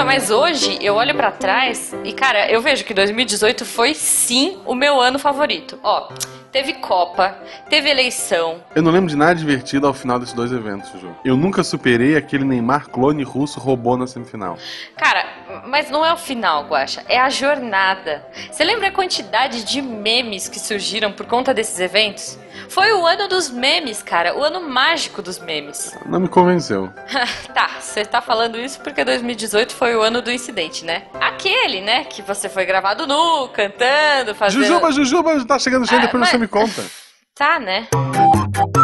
Então, mas hoje eu olho pra trás e, cara, eu vejo que 2018 foi sim o meu ano favorito. Ó, teve Copa, teve eleição. Eu não lembro de nada divertido ao final desses dois eventos, Ju. Eu nunca superei aquele Neymar clone russo robô na semifinal. Cara, mas não é o final, Guaxa, é a jornada. Você lembra a quantidade de memes que surgiram por conta desses eventos? Foi o ano dos memes, cara, o ano mágico dos memes. Não me convenceu. tá, você tá falando isso porque 2018 foi o ano do incidente, né? Aquele, né, que você foi gravado nu, cantando, fazendo... Jujuba, Jujuba, tá chegando gente, Ah, depois mas- você me conta. Tá, né?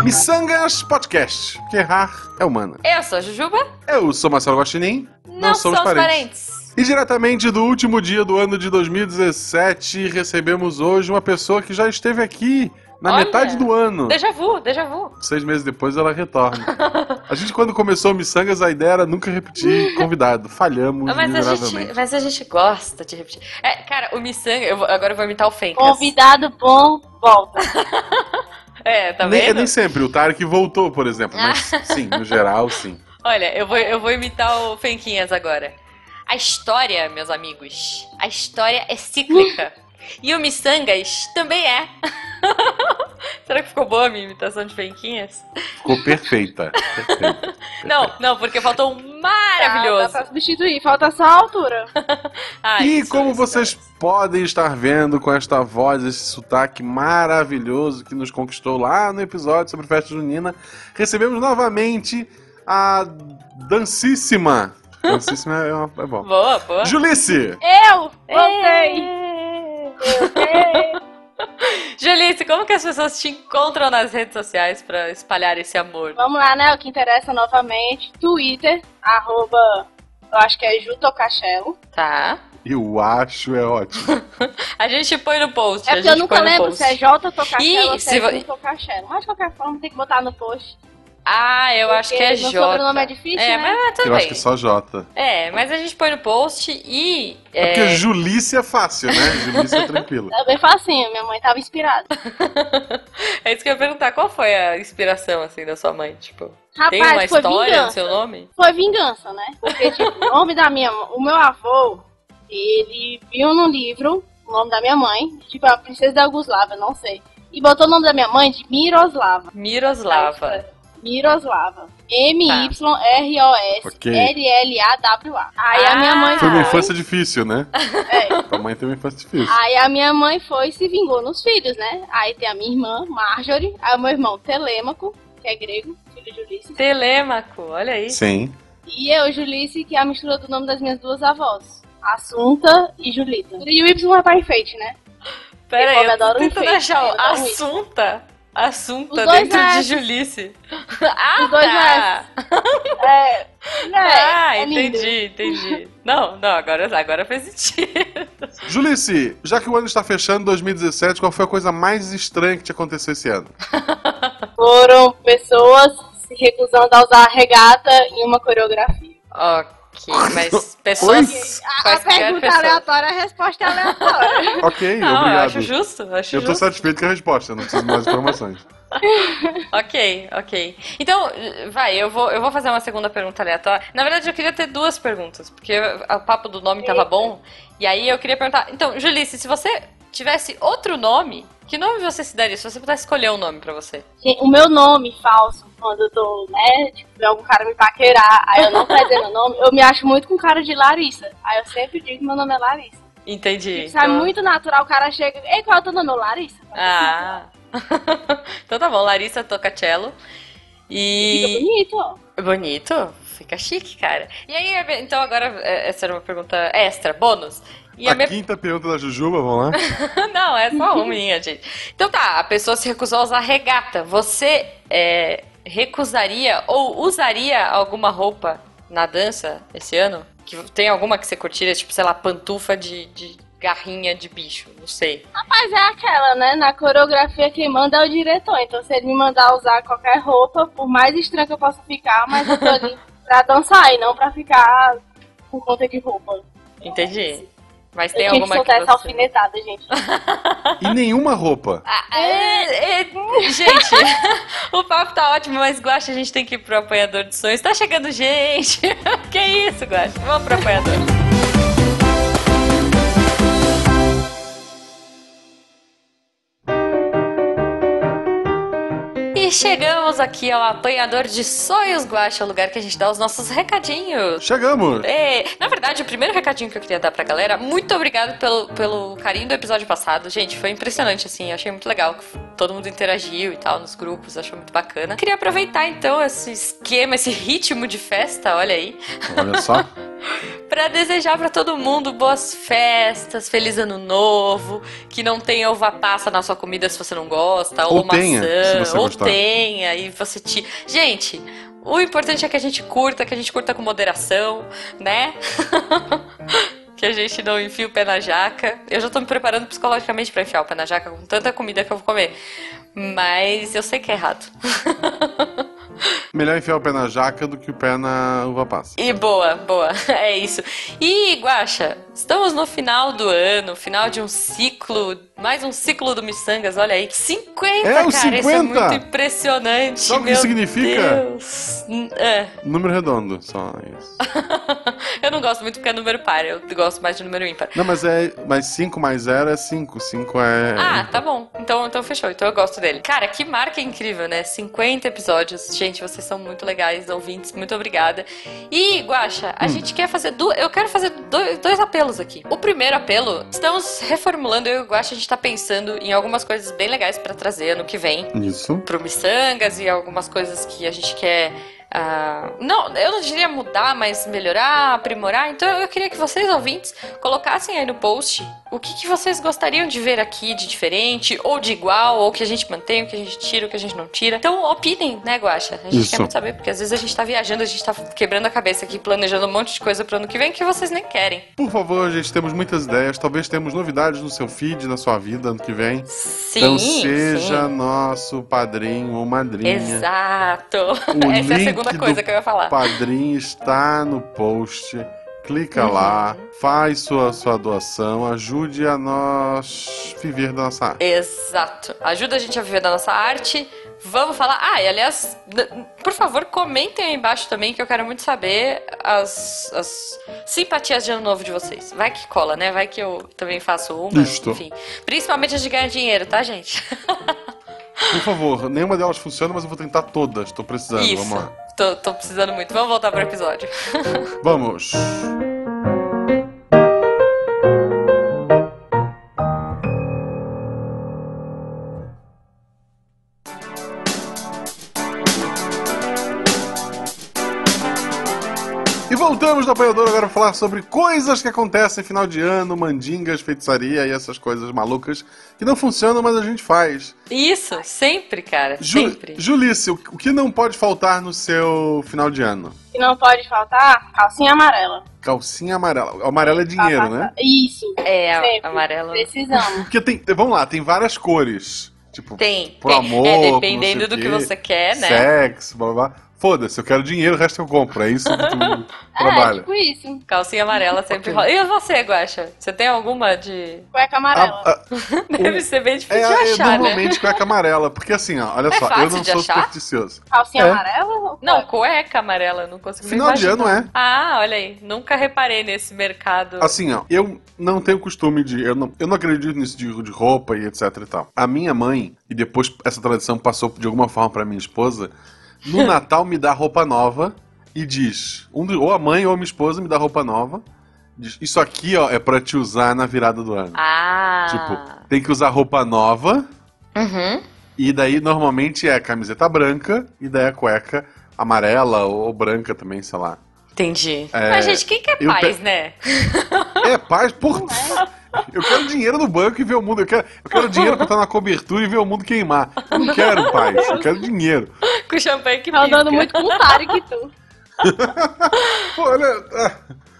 Missangas Podcast, que errar é humana. Eu sou a Jujuba, Eu sou Marcelo Guaxinim, não somos parentes. E diretamente do último dia do ano de 2017, recebemos hoje uma pessoa que já esteve aqui na Olha. metade do ano. Déjà vu, déjà vu. Seis meses depois ela retorna. A gente, quando começou o Missangas, a ideia era nunca repetir convidado. Falhamos Mas a, miseravelmente. gente, mas a gente gosta de repetir. É, cara, o Missanga, eu vou- agora eu vou imitar o Fencas. Convidado bom, volta. É, tá nem, vendo? nem sempre. O Tarek voltou, por exemplo. Mas sim, no geral, sim. Olha, eu vou, eu vou imitar o Fenquinhas agora. A história, meus amigos, a história é cíclica. E o Missangas também é. Será que ficou boa a minha imitação de Fenquinhas? Ficou perfeita. perfeita. Não, não, porque faltou um Dá maravilhoso. pra substituir, falta só a altura. Ah, E isso, como isso, vocês podem estar vendo com esta voz, esse sotaque maravilhoso que nos conquistou lá no episódio sobre festa junina, recebemos novamente a dancíssima. Dancíssima é, uma- é bom. Boa, boa. Julice! Eu voltei. Julice, como que as pessoas te encontram nas redes sociais pra espalhar esse amor? Vamos lá, né? O que interessa novamente. Twitter, arroba, eu acho que é Jutocachelo. Tá. Eu acho é ótimo. A gente põe no post. É porque eu nunca lembro post. se é J Tocachelo ou se se é vo- Jutocachelo. Mas de qualquer forma tem que botar no post. Ah, eu acho que é J. sobrenome é difícil, É, né? mas, mas tudo Eu bem. acho que é só Jota. É, mas a gente põe no post e. É é, porque Julice é fácil, né? Julice é tranquilo. É bem facinho, minha mãe tava inspirada. é isso que eu ia perguntar. Qual foi a inspiração, assim, da sua mãe? Tipo, tem uma Rapaz, foi história no vingança. seu nome? Foi vingança, né? Porque, tipo, o nome da minha o meu avô, ele viu no livro o nome da minha mãe, tipo, a princesa da Yugoslávia, não sei. E botou o nome da minha mãe de Miroslava. Miroslava. Miroslava. M-Y-R-O-S-L-L-A-W-A. Aí a minha mãe Foi uma foi. infância difícil, né? É. Tua mãe teve uma infância difícil. Aí a minha mãe foi e se vingou nos filhos, né? Aí tem a minha irmã, Marjorie, aí o meu irmão Telêmaco, que é grego, filho de Ulisses. Telêmaco, olha aí. Sim. E eu, Julice, que é a mistura do nome das minhas duas avós. Assunta e Julita. E o Y é para enfeite, né? Pera aí, Eu eu adoro um tentando enfeite, achar eu o adoro um Assunta. Assunta dentro de S. Julice. Ah, Os dois tá. É. é Ah, é lindo. entendi, entendi. Não, não, agora, agora fez sentido. Julice, já que o ano está fechando, 2017, qual foi a coisa mais estranha que te aconteceu esse ano? Foram pessoas se recusando a usar a regata em uma coreografia. Ok, mas pessoas. A, a pergunta pessoas. aleatória, a resposta é aleatória. Ok, Não, eu obrigado. acho justo, eu acho Eu tô justo. satisfeito com a resposta, não preciso de mais informações. Ok, ok. Então, vai, eu vou, eu vou fazer uma segunda pergunta aleatória. Na verdade, eu queria ter duas perguntas, porque o papo do nome tava bom. E aí eu queria perguntar. Então, Julice, se você tivesse outro nome, que nome você se daria? Se você pudesse escolher um nome pra você. O meu nome falso, quando eu tô, né, tipo, vê algum cara me paquerar, aí eu não dizendo o nome, eu me acho muito com cara de Larissa. Aí eu sempre digo que meu nome é Larissa. Entendi. Tipo, sai Então- muito natural, o cara chega, ei, qual é o teu nome? Larissa. Ah. então tá bom, Larissa Tocacello. Fica E. bonito, ó. Bonito. Fica chique, cara. E aí, então agora, é, essa era uma pergunta extra, bônus. E a a minha quinta pergunta da Jujuba, vamos lá? Não, é só uma minha, gente. Então tá, a pessoa se recusou a usar regata. Você é, recusaria ou usaria alguma roupa na dança esse ano? Que tem alguma que você curtiria, tipo, sei lá, pantufa de, de garrinha de bicho, não sei. Mas é aquela, né? Na coreografia quem manda é o diretor. Então se ele me mandar usar qualquer roupa, por mais estranha que eu possa ficar, mas eu tô ali pra dançar e não pra ficar por conta de roupa. Entendi. Mas tem que alguma que, soltar essa você... alfinetada, gente. E nenhuma roupa. Ah, é, é, gente, o papo tá ótimo, mas Guaxa, a gente tem que ir pro apanhador de sonhos. Tá chegando gente. que isso, Guaxa? Vamos pro apanhador. E chegamos aqui ao apanhador de sonhos, Guaxa, o lugar que a gente dá os nossos recadinhos. Chegamos! É, na verdade, o primeiro recadinho que eu queria dar pra galera, muito obrigado pelo, pelo carinho do episódio passado. Gente, foi impressionante, assim, achei muito legal. Todo mundo interagiu e tal nos grupos, achou muito bacana. Queria aproveitar então esse esquema, esse ritmo de festa, olha aí, Olha só. pra desejar pra todo mundo boas festas, feliz ano novo, que não tenha uva passa na sua comida se você não gosta, ou, Ou tenha, maçã, ou gostar. tenha, e você te. Gente, o importante é que a gente curta, que a gente curta com moderação, né? que a gente não enfie o pé na jaca. Eu já tô me preparando psicologicamente pra enfiar o pé na jaca com tanta comida que eu vou comer. Mas eu sei que é errado. Melhor enfiar o pé na jaca do que o pé na uva passa. E boa, boa. É isso. E, Guaxa, estamos no final do ano, final de um ciclo, mais um ciclo do Missangas, olha aí. 50, É, cara, isso é 50. muito impressionante. Sabe o que significa? Deus. Hum, É. Número redondo, só isso. eu não gosto muito porque é número par, eu gosto mais de número ímpar. Não, mas é. Mas 5 mais 0 é 5. 5 é. Ah, tá bom. Então, então fechou. Então eu gosto dele. Cara, que marca incrível, né? 50 episódios. Gente, vocês são muito legais, ouvintes. Muito obrigada. E, Guaxa, a gente quer fazer. Du... Eu quero fazer dois, dois apelos aqui. O primeiro apelo, estamos reformulando. Eu e o Guaxa, a gente tá pensando em algumas coisas bem legais pra trazer ano que vem Isso. pro Missangas e algumas coisas que a gente quer. Ah, não, eu não diria mudar, mas melhorar, aprimorar. Então eu queria que vocês, ouvintes, colocassem aí no post o que, que vocês gostariam de ver aqui de diferente, ou de igual, ou que a gente mantém, o que a gente tira, o que a gente não tira. Então opinem, né, Guaxa? A gente Isso. quer muito saber, porque às vezes a gente tá viajando, a gente tá quebrando a cabeça aqui, planejando um monte de coisa pro ano que vem que vocês nem querem. Por favor, gente, temos muitas ideias. Talvez temos novidades no seu feed, na sua vida, ano que vem. Sim, então seja sim. nosso padrinho ou madrinha. Exato. O Essa é a link segunda coisa que eu ia falar. Padrinho está no post. Clica Uhum. lá, faz sua, sua doação, ajude a nós viver da nossa arte. Exato. Ajuda a gente a viver da nossa arte. Vamos falar. Ah, e aliás, por favor, comentem aí embaixo também que eu quero muito saber as, as simpatias de ano novo de vocês. Vai que cola, né? Vai que eu também faço uma. Isto. Enfim. Principalmente as de ganhar dinheiro, tá, gente? Por favor, nenhuma delas funciona, mas eu vou tentar todas. Tô precisando, Isso. vamos lá. Tô, tô precisando muito. Vamos voltar pro episódio. Vamos! E voltamos do apanhador agora pra falar sobre coisas que acontecem final de ano, mandingas, feitiçaria e essas coisas malucas que não funcionam, mas a gente faz. Isso, sempre, cara. Ju Sempre. Julice, o que não pode faltar no seu final de ano? E não pode faltar calcinha amarela. Calcinha amarela. Amarela é dinheiro, né? Isso. É, a- Sempre. amarelo. Precisamos. Porque tem. Vamos lá, tem várias cores. Tipo, Tem. Por tem. amor, é, dependendo do que você quer, né? sexo, blá blá. blá. Foda-se, eu quero dinheiro, o resto eu compro. É isso que tu É, trabalha. tipo isso. Calcinha amarela sempre rola. E você, Guaxa? Você tem alguma de. Cueca amarela. A- a- Deve ser bem é, difícil de é achar, né? normalmente cueca amarela, porque assim, ó, olha É só, eu não de sou achar? supersticioso. Calcinha É. amarela? ou Não, cueca? cueca amarela, eu não consigo Final de imaginar. ano é. Ah, olha aí. Nunca reparei nesse mercado. Assim, ó, eu não tenho costume de. Eu não, eu não acredito nisso de, de roupa e etc e tal. A minha mãe, e depois essa tradição passou de alguma forma pra minha esposa, no Natal me dá roupa nova e diz: um ou a mãe ou a minha esposa me dá roupa nova. Diz, Isso aqui, ó, é pra te usar na virada do ano. Ah. Tipo, tem que usar roupa nova, Uhum. e daí normalmente é camiseta branca, e daí a cueca amarela ou branca também, sei lá. Entendi. É, Mas, gente, quem quer eu paz, pe- né? É, paz, por. Eu quero dinheiro no banco e ver o mundo. Eu quero, eu quero dinheiro pra estar na cobertura e ver o mundo queimar. Eu não quero paz, eu quero dinheiro. Com champanhe que Tá andando pisca. muito com o que tu. Pô, olha. ah,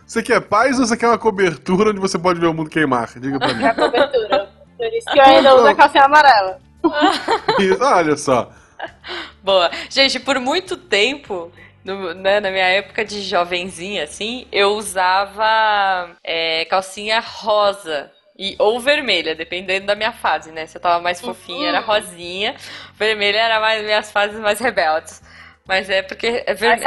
Você quer paz ou você quer uma cobertura onde você pode ver o mundo queimar? Diga pra mim. É a cobertura. Por isso que eu ainda uso a calcinha amarela. Isso, olha só. Boa. Gente, por muito tempo no- né, na minha época de jovenzinha, assim, eu usava é, calcinha rosa. E, ou vermelha, dependendo da minha fase, né? Se eu tava mais fofinha, era rosinha. Vermelha era mais minhas fases mais rebeldes. Mas é porque é vermelha.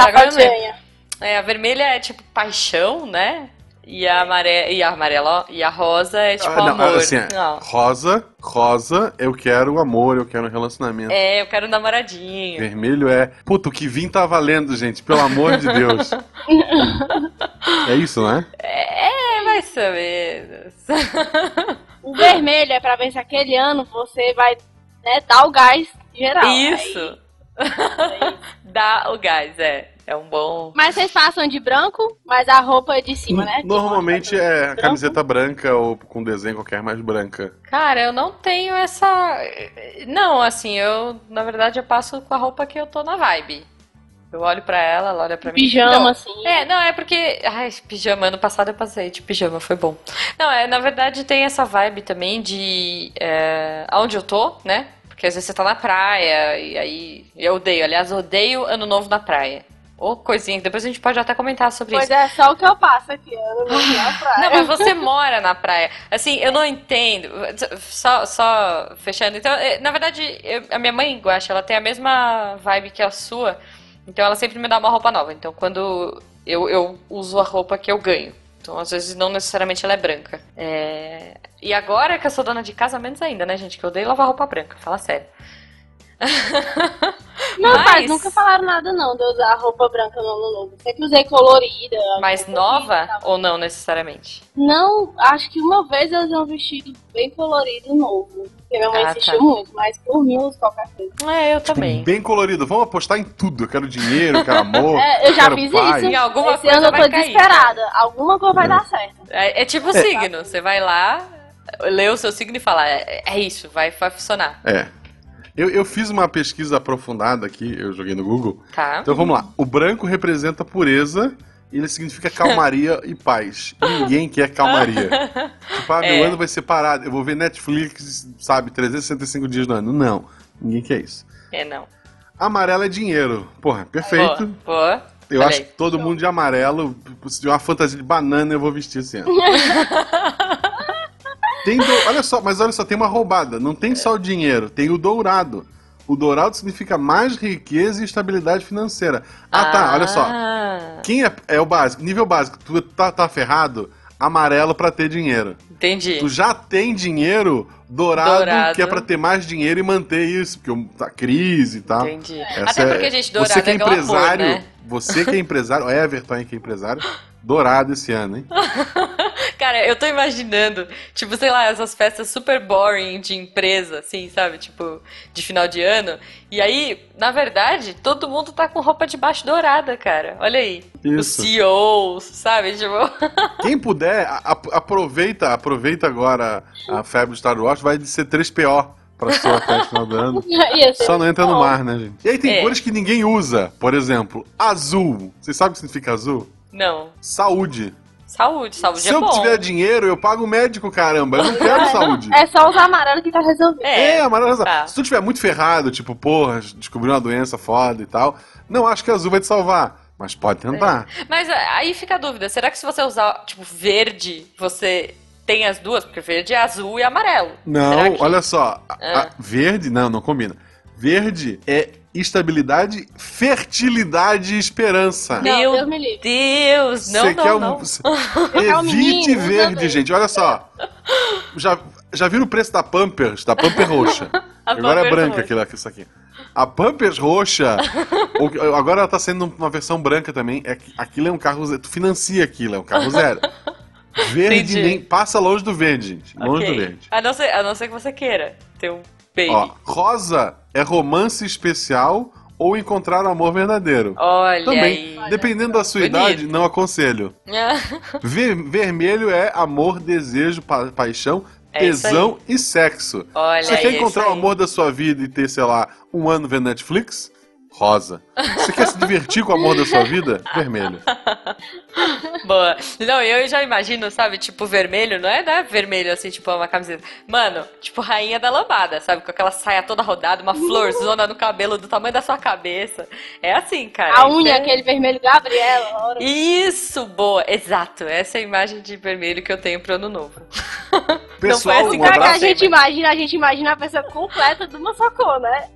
É, a vermelha é tipo paixão, né? E a amarela, e a amarela, ó, e a rosa é tipo Ah, não, amor. assim, é, rosa, rosa, eu quero amor, eu quero um relacionamento. É, eu quero um namoradinho. Vermelho é. Puta, o que vim tá valendo, gente, pelo amor de Deus. é isso, né? É, vai saber. O vermelho é pra ver se aquele ano você vai né, dar o gás geral. Isso. Dá o gás, é. É um bom. Mas vocês passam de branco, mas a roupa é de cima, né? Normalmente é Branco. camiseta branca ou com desenho qualquer mais branca. Cara, eu não tenho essa. Não, assim, eu. Na verdade, eu passo com a roupa que eu tô na vibe. Eu olho pra ela, ela olha pra mim. Pijama, Não, assim. É, não, é porque. Ai, pijama, ano passado eu passei de pijama, foi bom. Não, é, na verdade tem essa vibe também de. É, aonde eu tô, né? Porque às vezes você tá na praia, e aí. Eu odeio, aliás, eu odeio ano novo na praia. Ou coisinha, que depois a gente pode até comentar sobre Pois isso. é, só o que eu passo aqui. Eu não vou na praia. Não, mas você mora na praia. Assim, eu não entendo. Só, só fechando. Então, eh, na verdade, eu- a minha mãe, Guaxa, ela tem a mesma vibe que a sua. Então, ela sempre me dá uma roupa nova. Então, quando eu, eu uso a roupa que eu ganho. Então, às vezes, não necessariamente ela é branca. É, E agora que eu sou dona de casa, menos ainda, né, gente? Que eu odeio lavar roupa branca. Fala sério. Não, Mas- pai, nunca falaram nada não de eu usar roupa branca no ano novo. Sempre usei colorida. Mais nova ou não necessariamente? Não, acho que uma vez eu usei um vestido bem colorido novo. Porque minha mãe Ah, insistiu tá. muito, mas por mim eu uso qualquer coisa. É, eu também. Bem colorido. Vamos apostar em tudo. Eu quero dinheiro, eu quero amor. É, eu já quero fiz paz. isso. Em alguma Esse coisa ano eu tô cair. desesperada. Alguma coisa vai dar certo. É, é tipo signo. Você vai lá, lê o seu signo e fala: é, é isso, vai, vai funcionar. É. Eu, eu fiz uma pesquisa aprofundada aqui, eu joguei no Google. Tá? Então vamos lá. O branco representa pureza e ele significa calmaria e paz. Ninguém quer calmaria. Tipo, ah, meu É. ano vai ser parado. Eu vou ver Netflix, sabe, 365 dias no ano. Não, ninguém quer isso. É, não. Amarelo é dinheiro. Porra, perfeito. Boa. boa. Eu acho aí. que todo mundo de amarelo, se tiver uma fantasia de banana, eu vou vestir ano. Tem do- Olha só, mas olha só, tem uma roubada. Não tem só o dinheiro, tem o dourado. O dourado significa mais riqueza e estabilidade financeira. Ah, tá, olha só. Ah, Quem é, é o básico? Nível básico, tu tá, tá ferrado, amarelo pra ter dinheiro. Entendi. Tu já tem dinheiro, dourado, Dourado. que é pra ter mais dinheiro e manter isso, porque tá crise e tal. Entendi. Essa Até é- porque, gente, dourado você que é, é glamour, empresário, né? você que é empresário, o Everton aí que é empresário, dourado esse ano, hein? Cara, eu tô imaginando, tipo, sei lá, essas festas super boring de empresa, assim, sabe? Tipo, de final de ano. E aí, na verdade, todo mundo tá com roupa de baixo dourada, cara. Olha aí. Os Isso. CEOs, sabe? Tipo, Quem puder, a- aproveita, aproveita agora a febre do Star Wars, vai ser 3PO pra sua festa no final do ano. Só não entra no mar, né, gente? E aí tem É. cores que ninguém usa. Por exemplo, azul. Vocês sabem o que significa azul? não. Saúde. Saúde, saúde Se é eu bom. tiver dinheiro, eu pago o médico, caramba. Eu não quero saúde. É só usar amarelo que tá resolvido. É, É, amarelo. tá. Se tu tiver muito ferrado, tipo, porra, descobriu uma doença foda e tal, não acho que azul vai te salvar. Mas pode tentar. Mas é, aí fica a dúvida, será que se você usar, tipo, verde, você tem as duas? Porque verde é azul e amarelo. Não, que- olha só. a- a- Ah. verde, não, não combina. Verde é estabilidade, fertilidade e esperança. Não, Meu Deus me. Deus, não, Você não, quer um- não. Evite menino, verde, verde. gente. Olha só. Já, já viram o preço da Pampers? Da Pamper roxa. A agora é Pampers branca roxa. aquilo aqui, isso aqui. A Pampers roxa, agora ela tá sendo uma versão branca também. É, que- aquilo é um carro zero. Tu financia aquilo, é um carro zero. Verde Entendi. nem. Passa longe do verde, gente. Longe Ok. do verde. A não, ser, a não ser que você queira ter um baby. Ó, rosa é romance especial ou encontrar o amor verdadeiro. Olha Também, aí. dependendo da sua Bonito. idade, não aconselho. Ver- vermelho é amor, desejo, pa- paixão, É tesão e sexo. Olha Você quer aí, encontrar isso o amor da sua vida e ter, sei lá, um ano vendo Netflix? Rosa. Você quer se divertir com o amor da sua vida? Vermelho. Boa. Não, eu já imagino, sabe, tipo, vermelho, não é, não é vermelho assim, tipo, uma camiseta. Mano, tipo, rainha da lambada, sabe? Com aquela saia toda rodada, uma florzona no cabelo do tamanho da sua cabeça. É assim, cara. A unha, é- aquele vermelho Gabriela. ora. Isso, boa, exato. Essa é a imagem de vermelho que eu tenho pro ano novo. Pessoal, foi assim um Cara, que a gente imagina, a gente imagina a pessoa completa de uma cor, né?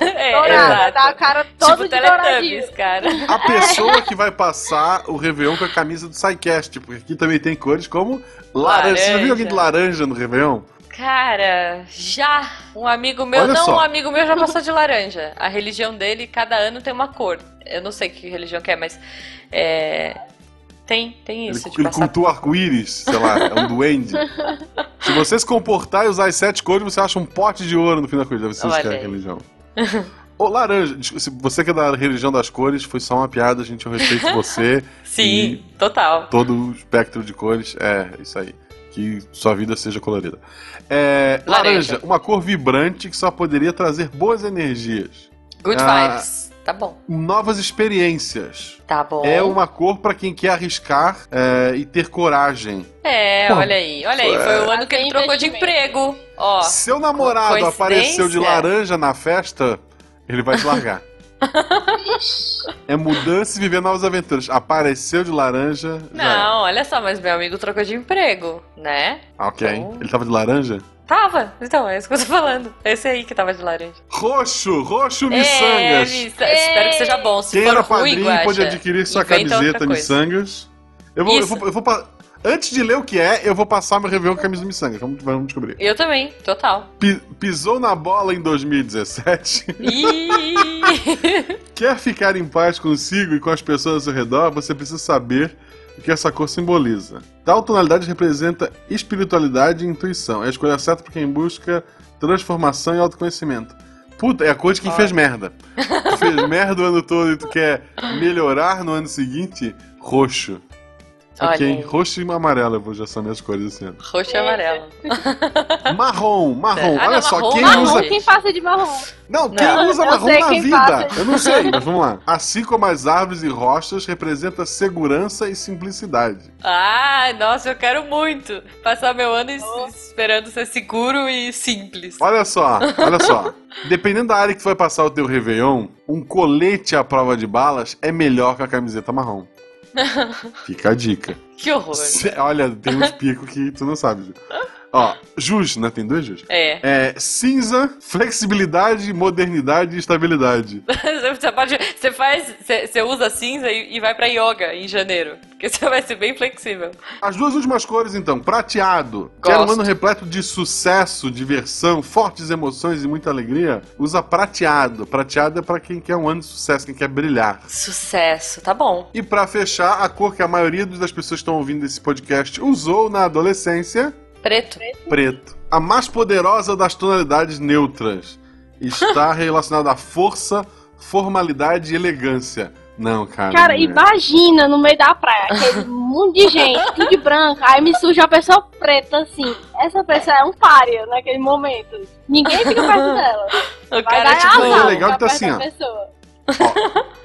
É, Dourada, tá a cara toda tipo de douradinho. Teletubbies, cara. A pessoa que vai passar o Réveillon com a camisa do SciCast, porque aqui também tem cores como laranja. Você já viu alguém de laranja no Réveillon? Cara, já um amigo meu, Olha não, só. um amigo meu já passou de laranja. A religião dele, cada ano tem uma cor. Eu não sei que religião que é, mas é, tem, tem Ele, isso de ele passar. cultua arco-íris, sei lá, é um duende. Se você se comportar e usar as sete cores, você acha um pote de ouro no fim da coisa. É a religião. Ô, laranja, você que é da religião das cores, foi só uma piada, gente. Eu respeito você. Sim, total. todo o espectro de cores. É, isso aí. Que sua vida seja colorida. É, laranja, Laranja. uma cor vibrante que só poderia trazer boas energias. Good Ah. vibes. Tá bom. Novas experiências. Tá bom. É uma cor pra quem quer arriscar é, e ter coragem. É, Pô, olha aí, olha aí. Foi o ano que ele trocou de emprego. Ó, Seu namorado apareceu de laranja na festa, ele vai te largar. é mudança e viver novas aventuras. Apareceu de laranja. não, olha só, mas meu amigo trocou de emprego, né? Ah, Ok. Então- Ele tava de laranja? Tava, então, é isso que eu tô falando. Esse aí que tava de laranja. Roxo, roxo É, miçangas. miça- espero que seja bom. Se Quem for era padrinho pode adquirir sua inventa camiseta miçangas. Eu vou, eu vou, eu vou pa- Antes de ler o que é, eu vou passar meu Réveillon com a camisa miçangas. Vamos, vamos descobrir. Eu também, total. Pi- pisou na bola em 2017? Ih, Quer ficar em paz consigo e com as pessoas ao seu redor? Você precisa saber o que essa cor simboliza. Tal tonalidade representa espiritualidade e intuição. É a escolha certa para quem busca transformação e autoconhecimento. Puta, é a cor de quem fez merda. Tu fez merda o ano todo e tu quer melhorar no ano seguinte? Roxo. Olha Ok, aí. roxo e amarelo eu vou já são minhas cores ano. roxo e amarelo. Marrom, marrom. Ah, Olha não, só, marrom quem não, usa. Marrom, quem passa de marrom? Não, quem Não. usa Eu marrom na vida? passa. Eu não sei, mas vamos lá. Assim como as árvores e rochas, representa segurança e simplicidade. Ah, nossa, eu quero muito passar meu ano es- esperando ser seguro e simples. Olha só, olha só. Dependendo da área que tu vai passar o teu Réveillon, um colete à prova de balas é melhor que a camiseta marrom. Fica a dica. Que horror. Cê- olha, tem uns picos que tu não sabe. Ó, Jus, né? Tem dois Jus. É. É cinza, flexibilidade, modernidade e estabilidade. Você pode. Você faz. Você, você usa cinza e, e vai pra yoga em janeiro. Porque você vai ser bem flexível. As duas últimas cores, então. Prateado. Quer um Gosto. ano repleto de sucesso, diversão, fortes emoções e muita alegria? Usa prateado. Prateado é pra quem quer um ano de sucesso, quem quer brilhar. Sucesso, tá bom. E pra fechar, a cor que a maioria das pessoas que estão ouvindo esse podcast usou na adolescência, Preto. preto. A mais poderosa das tonalidades neutras. Está relacionada à força, formalidade e elegância. Não, cara. Cara, não é. imagina no meio da praia, aquele monte de gente, tudo de branco, aí me surge uma pessoa preta assim. Essa pessoa é um párea naquele momento. Ninguém fica perto dela. O Vai cara, tipo. É legal que tá assim, ó. pessoa.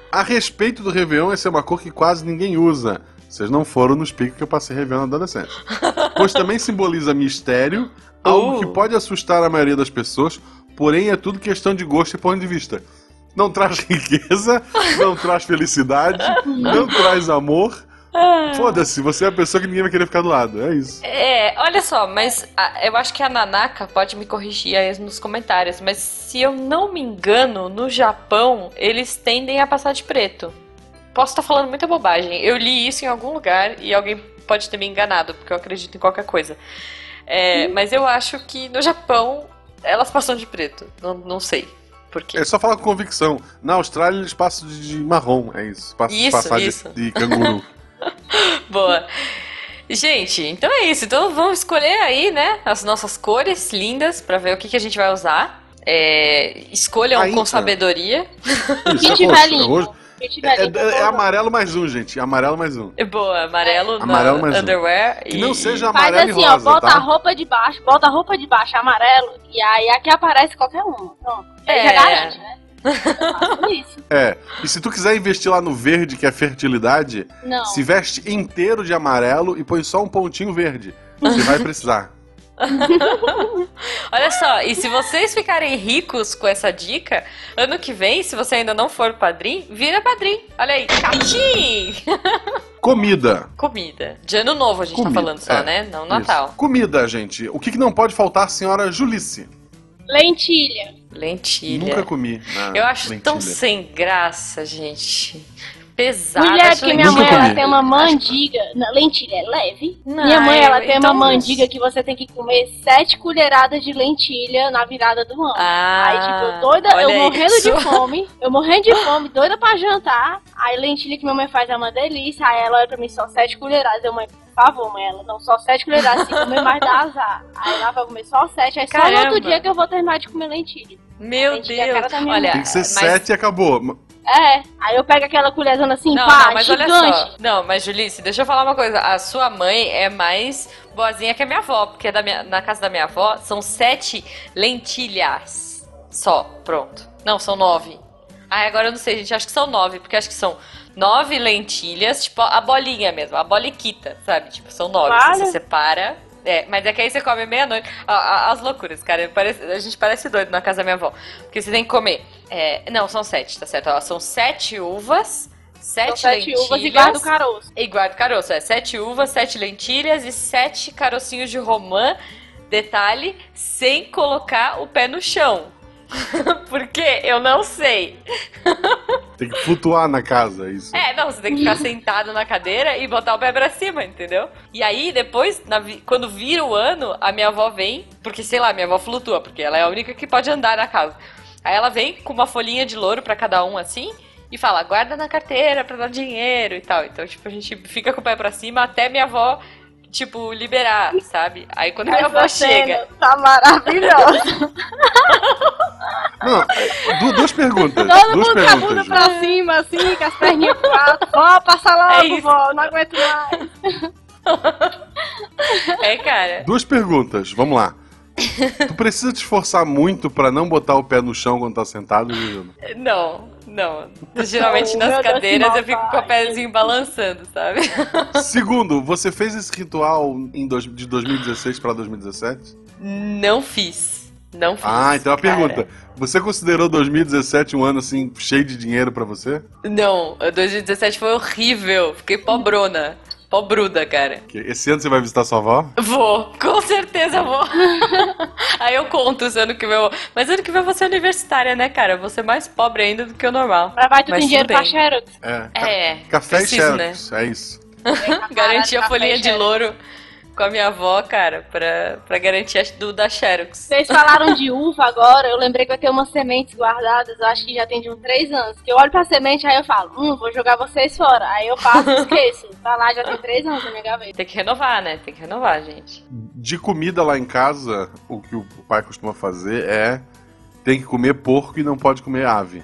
A respeito do Réveillon, essa é uma cor que quase ninguém usa. Vocês não foram nos picos que eu passei Réveillon na adolescência. Pois também simboliza mistério, algo Uh. que pode assustar a maioria das pessoas, porém é tudo questão de gosto e ponto de vista. Não traz riqueza, não traz felicidade, não traz amor. Foda-se, você é a pessoa que ninguém vai querer ficar do lado. É isso. É, olha só, mas a- eu acho que a Nanaka pode me corrigir aí nos comentários, mas se eu não me engano, no Japão eles tendem a passar de preto. Posso estar falando muita bobagem. Eu li isso em algum lugar e alguém pode ter me enganado, porque eu acredito em qualquer coisa. É, Mas eu acho que no Japão elas passam de preto. Não, não sei. É só falar com convicção. Na Austrália eles passam de, de marrom, é isso. Passam Isso, passar de- isso. De, canguru. Boa. Gente, então é isso. Então vamos escolher aí, né, as nossas cores lindas pra ver o que, que a gente vai usar. É, escolham Aí, com tá. sabedoria. Isso, Que é tiver roxo, é Que tiver É, é- eu é amarelo mais um, gente. Amarelo mais um. Boa, amarelo, Amarelo na mais um. underwear. Que e... não seja Faz amarelo assim, e ó, rosa, bota tá? a roupa de baixo, bota a roupa de baixo amarelo, e aí aqui aparece qualquer uma. Pronto. É. já garante, né? É. E se tu quiser investir lá no verde, que é fertilidade, Não. se veste inteiro de amarelo e põe só um pontinho verde. Você vai precisar. Olha só, e se vocês ficarem ricos com essa dica, ano que vem, se você ainda não for padrinho, vira padrinho. Olha aí, catim! Comida. Comida. De ano novo a gente Comida, tá falando só, é, né? Não Isso. Natal. Comida, gente. O que, que não pode faltar, senhora Julice? Lentilha. Lentilha. Nunca comi. na Eu acho tão lentilha. sem graça, gente. Pesada. Mulher, porque minha mãe ela tem uma mandiga. Lentilha é leve. Não, minha mãe ela eu- tem então- uma mandiga que você tem que comer sete colheradas de lentilha na virada do ano. Ah, Aí, tipo, eu doida, eu morrendo isso. de fome, eu morrendo de fome, doida pra jantar. Aí lentilha que minha mãe faz é uma delícia. Aí ela olha pra mim só sete colheradas. Eu, mãe, por favor, mãe, ela não, só sete colheradas. Se comer mais dá azar. Aí ela vai comer só sete. Aí só no Caramba. outro dia que eu vou terminar de comer lentilha. Meu Lentilha é Deus. Olha, Tem que ser mas- sete e acabou. É, aí eu pego aquela colherzona assim, Não, pá, não, mas olha gigante. só. Não, mas Julice, deixa eu falar uma coisa. A sua mãe é mais boazinha que a minha avó, porque da minha- na casa da minha avó são sete lentilhas só. Pronto. Não, são nove. Ah, agora eu não sei, gente. Acho que são nove, porque acho que são nove lentilhas, tipo a bolinha mesmo, a boliquita, sabe? Tipo, são nove. Vale. Você separa. É, mas é que aí você come meia-noite. As loucuras, cara. Parece- a gente parece doido na casa da minha avó. Porque você tem que comer. É, não, são sete, tá certo? Ó, são sete uvas, sete, São sete lentilhas. uvas e guarda o caroço. E guarda o caroço. É sete uvas, sete lentilhas e sete carocinhos de romã. Detalhe, sem colocar o pé no chão. Porque eu não sei. Tem que flutuar na casa, é isso. É, não, você tem que ficar sentado na cadeira e botar o pé pra cima, entendeu? E aí, depois, na vi- quando vira o ano, a minha avó vem, porque sei lá, minha avó flutua, porque ela é a única que pode andar na casa. Aí ela vem com uma folhinha de louro pra cada um assim. E fala, guarda na carteira pra dar dinheiro e tal. Então, tipo, a gente fica com o pé pra cima até minha avó, tipo, liberar, sabe? Aí quando minha avó Essa chega. Tá maravilhosa. Não, é, du- duas perguntas. Todo duas mundo com a perguntas. bunda Ju. pra cima, assim, com as perninhas pro alto. Vó, passa logo, É vó, não aguento mais. É, cara. Duas perguntas, vamos lá. Tu precisa te esforçar muito pra não botar o pé no chão quando tá sentado, Juliana? Não, não. Geralmente nas cadeiras eu fico com o pezinho balançando, sabe? Segundo, você fez esse ritual em dois- de 2016 pra 2017? Não fiz. Não fiz. Ah, então a pergunta. Você considerou 2017 um ano assim cheio de dinheiro pra você? Não, 2017 foi horrível. Fiquei pobrona. Pobruda, cara. Que Esse ano você vai visitar sua avó? Vou, com certeza vou. Aí eu conto se ano que vem eu vou. Mas ano que vem eu vou ser universitária, né, cara? Eu vou ser mais pobre ainda do que o normal. Mas vai, tu Mas tem dinheiro tudo pra bem. Xerox. É. ca- É. Café preciso, e né? Xerox, é isso. Garantir a folhinha de Xerox. louro com a minha avó, cara, pra, pra garantir a do da Xerox. Vocês falaram de uva agora, eu lembrei que eu tenho umas sementes guardadas, eu acho que já tem de uns três anos. Que eu olho pra semente, aí eu falo, hum, vou jogar vocês fora. Aí eu passo e esqueço. Tá lá, já tem três anos na minha gaveta. Tem que renovar, né? Tem que renovar, gente. De comida lá em casa, o que o pai costuma fazer é tem que comer porco e não pode comer ave.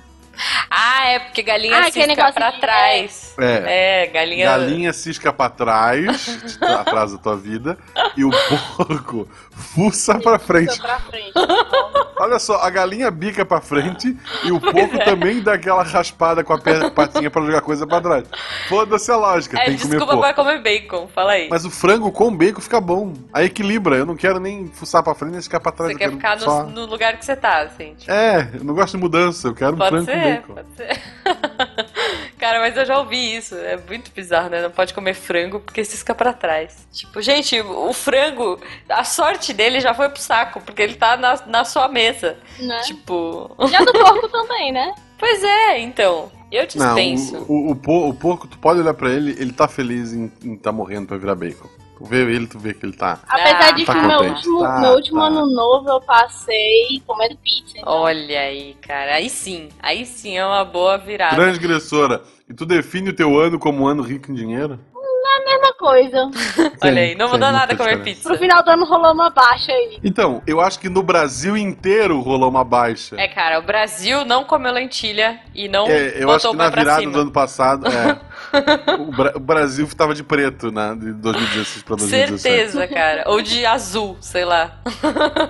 Ah, é porque galinha Ah, cisca negócio pra de- trás. É. É, galinha. Galinha cisca pra trás, te tra- atrasa a tua vida, e o porco fuça pra frente. Tô pra frente. Olha só, a galinha bica pra frente e o porco também dá aquela raspada com a patinha pra jogar coisa pra trás. Foda-se a lógica, É, tem que comer desculpa porco. pra comer bacon, fala aí. Mas o frango com bacon fica bom. Aí equilibra. Eu não quero nem fuçar pra frente nem ficar pra trás. Você quer ficar no, só... no lugar que você tá, assim. Tipo, É, eu não gosto de mudança. Eu quero um pode frango com ser, bacon. Pode ser. Cara, mas eu já ouvi isso. É muito bizarro, né? Não pode comer frango porque cisca pra trás. Tipo, gente, o frango, a sorte dele já foi pro saco, porque ele tá na, na sua mesa. Né? Tipo. Já do porco também, né? Pois é, então. Eu Não, dispenso. o, o, o por- o porco, tu pode olhar pra ele, ele tá feliz em estar tá morrendo pra virar bacon. Tu vê ele, tu vê que ele tá. Apesar de tá que o meu último, Tá, meu último tá. ano novo eu passei comendo pizza. então. Olha aí, cara. Aí sim. Aí sim é uma boa virada. Transgressora. E tu define o teu ano como um ano rico em dinheiro? Mesma coisa. Olha aí, não mudou nada comer diferença. pizza. Pro final do ano rolou uma baixa aí. Então, eu acho que no Brasil inteiro rolou uma baixa. É, cara, o Brasil não comeu lentilha e não É, eu acho botou que o pé na pra virada cima. do ano passado, é, O, Bra- o Brasil tava de preto, né? De 2016 pra 2017. Certeza, cara. Ou de azul, sei lá.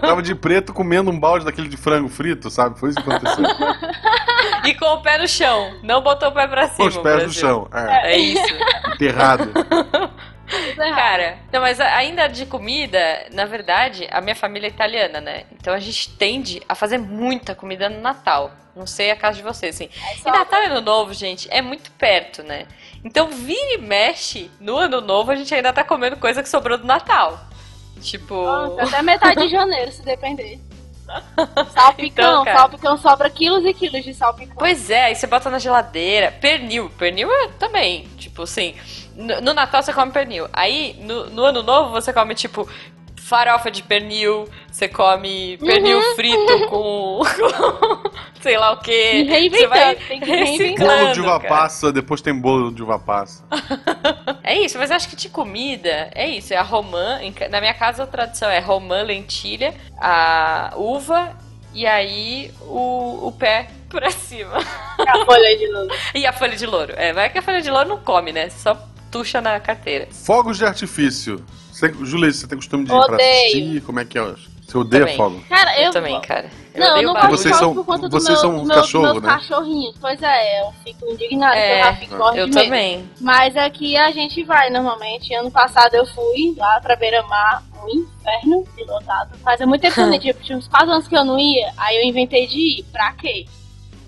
Tava de preto comendo um balde daquele de frango frito, sabe? Foi isso que aconteceu. E com o pé no chão. Não botou o pé pra Com cima. os o pés no chão. É, É isso. enterrado. Cara, não, mas ainda de comida, na verdade, a minha família é italiana, né? Então a gente tende a fazer muita comida no Natal. Não sei a casa de vocês, assim. Aí E. Natal e Ano Novo, gente, é muito perto, né? Então vira e mexe, no Ano Novo a gente ainda tá comendo coisa que sobrou do Natal. Tipo. Nossa, até metade de janeiro, se depender. Salpicão, Então, salpicão sobra quilos e quilos de salpicão. Pois é, aí você bota na geladeira. Pernil. Pernil é também. Tipo assim, no, no Natal você come pernil. Aí, no, no Ano Novo, você come, tipo, farofa de pernil. Você come pernil Uhum. frito com, sei lá o E quê. Você vai tem que Bolo de uva cara. passa, depois tem bolo de uva passa. É isso, mas acho que de comida é isso. É a romã. Na minha casa a tradição é romã, lentilha, a uva e aí o, o pé pra cima. A folha de luz. E a folha de louro. É, vai que a folha de louro não come, né? Só tuxa na carteira. Fogos de artifício. Você, Julia, você tem costume de ir pra Odeio. assistir? Como é que é? Você odeia Também. fogo? Cara, Eu, eu, também, cara. Eu Não, eu odeio não gosto Vocês de são- fogos por conta do vocês meu, são do uns meu, dos cachorro, meus né? cachorrinhos. Pois é, eu fico indignada É, que eu de medo. também. Mas aqui a gente vai normalmente. Ano passado eu fui lá pra Beira-Mar, um inferno pilotado. Fazia muito tempo tipo, tinha uns 4 anos que eu não ia. Aí eu inventei de ir. Pra quê?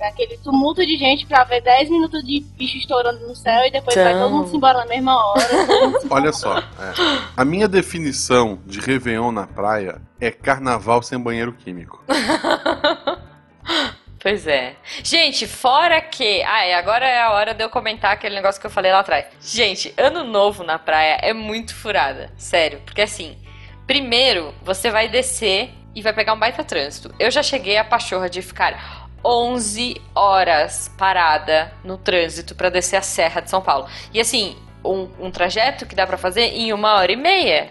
Pra aquele tumulto de gente pra ver 10 minutos de bicho estourando no céu e depois vai todo mundo se embora na mesma hora. Olha só, é. a minha definição de Réveillon na praia é carnaval sem banheiro químico. Pois é. Gente, fora que. Ah, é, agora é a hora de eu comentar aquele negócio que eu falei lá atrás. Gente, ano novo na praia é muito furada. Sério. Porque assim, primeiro você vai descer e vai pegar um baita trânsito. Eu já cheguei a pachorra de ficar 11 horas parada no trânsito pra descer a Serra de São Paulo. E assim, um, um trajeto que dá pra fazer em uma hora e meia.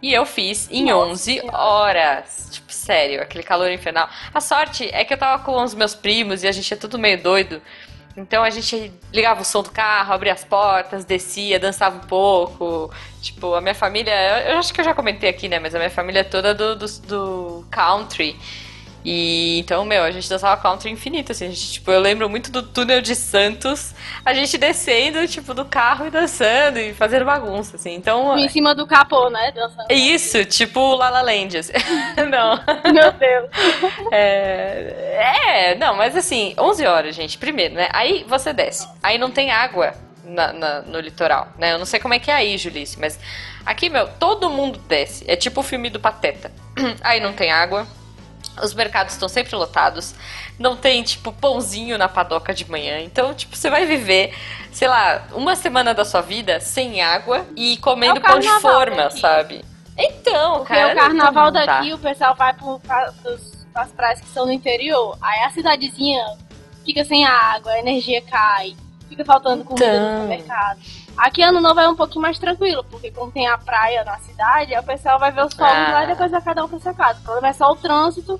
E eu fiz em Nossa 11 Senhora. horas. Tipo, sério, aquele calor infernal. A sorte é que eu tava com os meus primos e a gente é tudo meio doido. Então a gente ligava o som do carro, abria as portas, descia, dançava um pouco. Tipo, a minha família. Eu eu acho que eu já comentei aqui, né? Mas a minha família é toda do, do, do country. E então, meu, a gente dançava country infinito, assim. A gente, tipo, eu lembro muito do túnel de Santos, a gente descendo, tipo, do carro e dançando e fazendo bagunça, assim. Então. em cima do capô, né? Dançando. É isso, tipo La La Land. assim. não. Meu Deus. É, é, não, mas assim, 11 horas, gente, primeiro, né? Aí você desce. Aí não tem água na- na- no litoral, né? Eu não sei como é que é aí, Julice, mas aqui, meu, todo mundo desce. É tipo o filme do Pateta. Aí não tem água. Os mercados estão sempre lotados. Não tem, tipo, pãozinho na padoca de manhã. Então, tipo, você vai viver, sei lá, uma semana da sua vida sem água e comendo É pão de forma, daqui. sabe? Então, Porque cara. o carnaval dá. daqui, o pessoal vai pros, pras praias que são no interior. Aí a cidadezinha fica sem água, a energia cai, fica faltando comida Então. no supermercado. Aqui ano novo é um pouquinho mais tranquilo, porque como tem a praia na cidade, o pessoal vai ver os fogos Ah. lá e depois vai cada um pra sua casa. O problema é só o trânsito